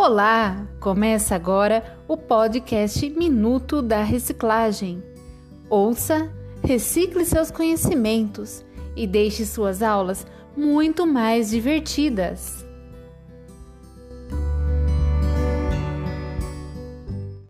Olá! Começa agora o podcast Minuto da Reciclagem. Ouça, recicle seus conhecimentos e deixe suas aulas muito mais divertidas.